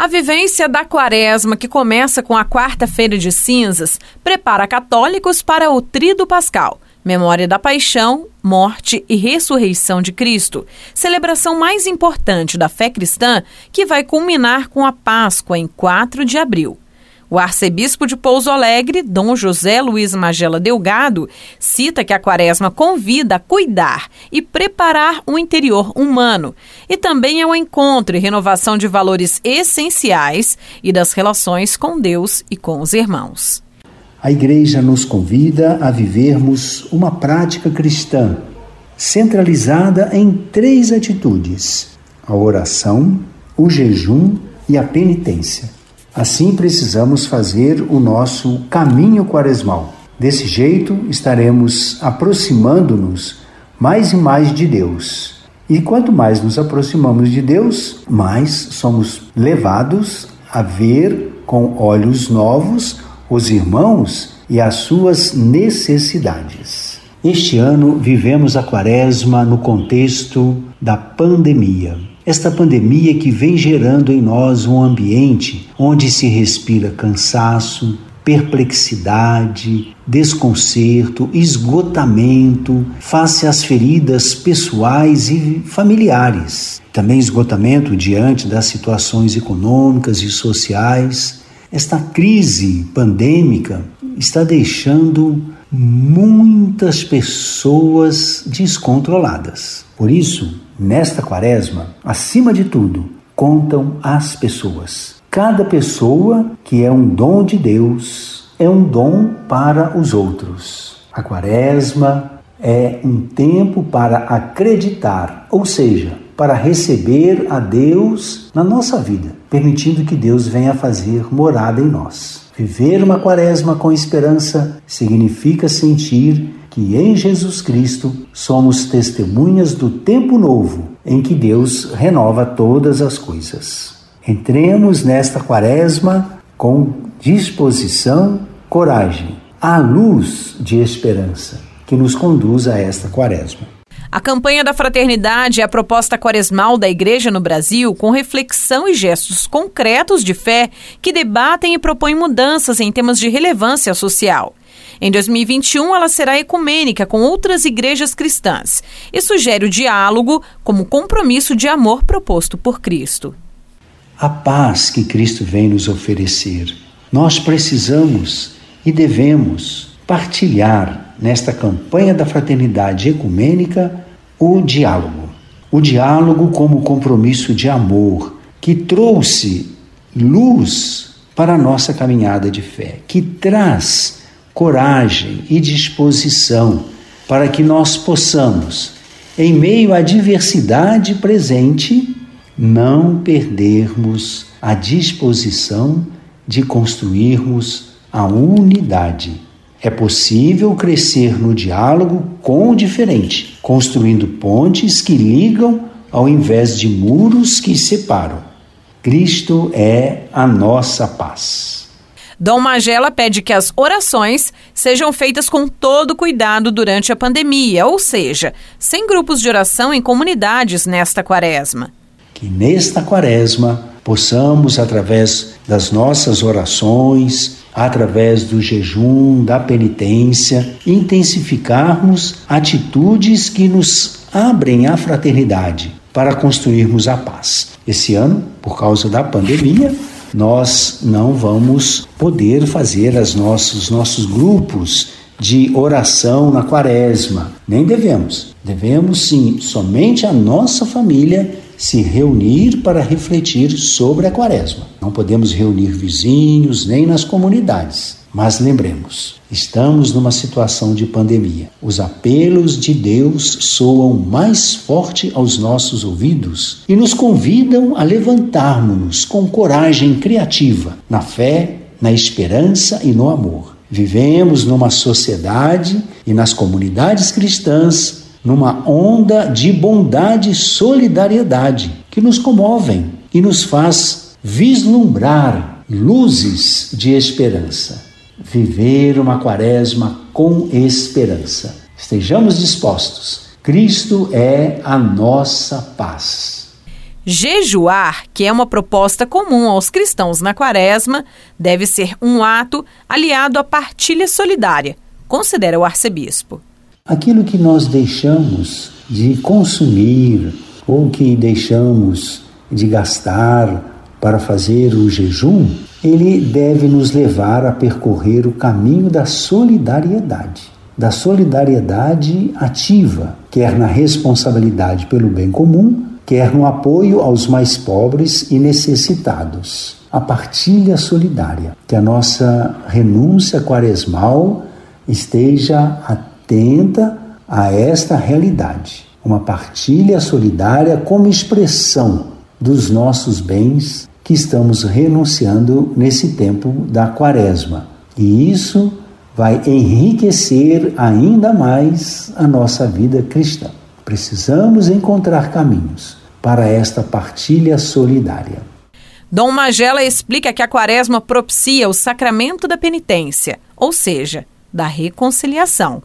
A vivência da quaresma, que começa com a quarta-feira de cinzas, prepara católicos para o Trido Pascal, memória da paixão, morte e ressurreição de Cristo, celebração mais importante da fé cristã que vai culminar com a Páscoa em 4 de abril. O arcebispo de Pouso Alegre, Dom José Luiz Magela Delgado, cita que a quaresma convida a cuidar e preparar o interior humano e também ao encontro e renovação de valores essenciais e das relações com Deus e com os irmãos. A Igreja nos convida a vivermos uma prática cristã centralizada em três atitudes: a oração, o jejum e a penitência. Assim precisamos fazer o nosso caminho quaresmal. Desse jeito estaremos aproximando-nos mais e mais de Deus. E quanto mais nos aproximamos de Deus, mais somos levados a ver com olhos novos os irmãos e as suas necessidades. Este ano vivemos a quaresma no contexto da pandemia. Esta pandemia que vem gerando em nós um ambiente onde se respira cansaço, perplexidade, desconcerto, esgotamento face às feridas pessoais e familiares. Também esgotamento diante das situações econômicas e sociais. Esta crise pandêmica está deixando muitas pessoas descontroladas. Por isso, Nesta quaresma, acima de tudo, contam as pessoas. Cada pessoa que é um dom de Deus é um dom para os outros. A quaresma é um tempo para acreditar, ou seja, para receber a Deus na nossa vida, permitindo que Deus venha fazer morada em nós. Viver uma quaresma com esperança significa sentir que em Jesus Cristo somos testemunhas do tempo novo em que Deus renova todas as coisas. Entremos nesta quaresma com disposição, coragem, à luz de esperança que nos conduz a esta quaresma. A campanha da fraternidade é a proposta quaresmal da Igreja no Brasil com reflexão e gestos concretos de fé que debatem e propõem mudanças em temas de relevância social. Em 2021, ela será ecumênica com outras igrejas cristãs e sugere o diálogo como compromisso de amor proposto por Cristo. A paz que Cristo vem nos oferecer, nós precisamos e devemos partilhar nesta campanha da fraternidade ecumênica o diálogo. O diálogo como compromisso de amor que trouxe luz para a nossa caminhada de fé, que traz coragem e disposição para que nós possamos, em meio à diversidade presente, não perdermos a disposição de construirmos a unidade. É possível crescer no diálogo com o diferente, construindo pontes que ligam ao invés de muros que separam. Cristo é a nossa paz. Dom Magela pede que as orações sejam feitas com todo cuidado durante a pandemia, ou seja, sem grupos de oração em comunidades nesta quaresma. Que nesta quaresma possamos, através das nossas orações, através do jejum, da penitência, intensificarmos atitudes que nos abrem à fraternidade para construirmos a paz. Esse ano, por causa da pandemia, nós não vamos poder fazer as nossos, nossos grupos de oração na quaresma. Nem devemos. Devemos sim, somente a nossa família se reunir para refletir sobre a quaresma. Não podemos reunir vizinhos nem nas comunidades. Mas lembremos, estamos numa situação de pandemia. Os apelos de Deus soam mais forte aos nossos ouvidos e nos convidam a levantarmos-nos com coragem criativa, na fé, na esperança e no amor. Vivemos numa sociedade e nas comunidades cristãs numa onda de bondade e solidariedade que nos comovem e nos faz vislumbrar luzes de esperança viver uma quaresma com esperança. Estejamos dispostos. Cristo é a nossa paz. Jejuar, que é uma proposta comum aos cristãos na quaresma, deve ser um ato aliado à partilha solidária, considera o arcebispo. Aquilo que nós deixamos de consumir ou que deixamos de gastar para fazer o jejum, ele deve nos levar a percorrer o caminho da solidariedade, da solidariedade ativa, quer na responsabilidade pelo bem comum, quer no apoio aos mais pobres e necessitados. A partilha solidária, que a nossa renúncia quaresmal esteja atenta a esta realidade. Uma partilha solidária como expressão dos nossos bens que estamos renunciando nesse tempo da quaresma. E isso vai enriquecer ainda mais a nossa vida cristã. Precisamos encontrar caminhos para esta partilha solidária. Dom Magela explica que a quaresma propicia o sacramento da penitência, ou seja, da reconciliação.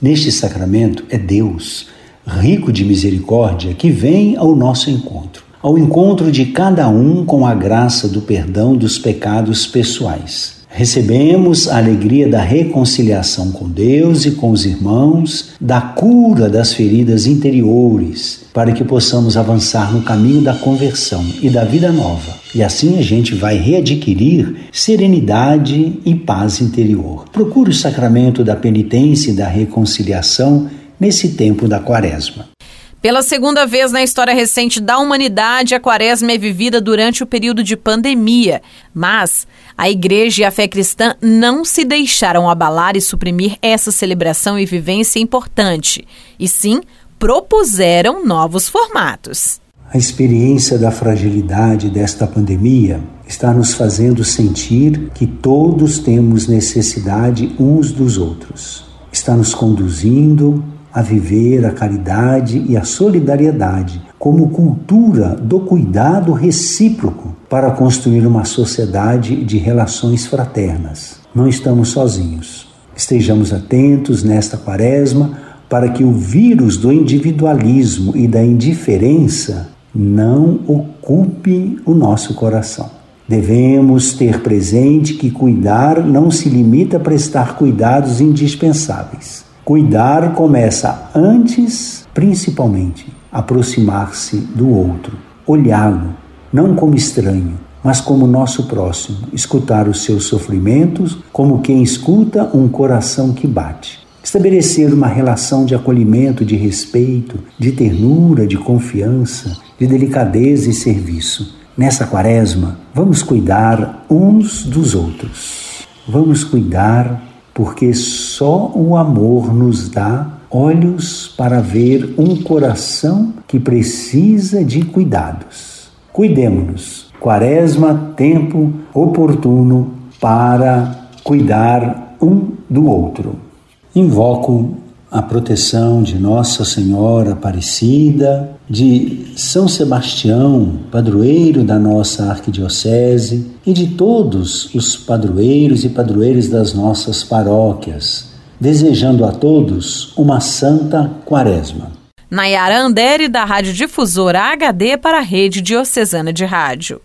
Neste sacramento é Deus, rico de misericórdia, que vem ao nosso encontro, ao encontro de cada um com a graça do perdão dos pecados pessoais Recebemos a alegria da reconciliação com Deus e com os irmãos, da cura das feridas interiores, para que possamos avançar no caminho da conversão e da vida nova. E assim a gente vai readquirir serenidade e paz interior. Procure o sacramento da penitência e da reconciliação nesse tempo da Quaresma. Pela segunda vez na história recente da humanidade, a quaresma é vivida durante o período de pandemia. Mas a igreja e a fé cristã não se deixaram abalar e suprimir essa celebração e vivência importante, e sim propuseram novos formatos. A experiência da fragilidade desta pandemia está nos fazendo sentir que todos temos necessidade uns dos outros. Está nos conduzindo a viver a caridade e a solidariedade como cultura do cuidado recíproco para construir uma sociedade de relações fraternas. Não estamos sozinhos. Estejamos atentos nesta quaresma para que o vírus do individualismo e da indiferença não ocupe o nosso coração. Devemos ter presente que cuidar não se limita a prestar cuidados indispensáveis Cuidar começa antes, principalmente, aproximar-se do outro, olhá-lo, não como estranho, mas como nosso próximo, escutar os seus sofrimentos como quem escuta um coração que bate. Estabelecer uma relação de acolhimento, de respeito, de ternura, de confiança, de delicadeza e serviço. Nessa quaresma, vamos cuidar uns dos outros. Vamos cuidar porque só o amor nos dá olhos para ver um coração que precisa de cuidados. Cuidemos-nos. Quaresma, tempo oportuno para cuidar um do outro. Invoco a proteção de Nossa Senhora Aparecida, de São Sebastião, padroeiro da nossa arquidiocese, e de todos os padroeiros e padroeiras das nossas paróquias, desejando a todos uma santa quaresma. Nayara Andere, da Rádio Difusora HD para a Rede Diocesana de Rádio.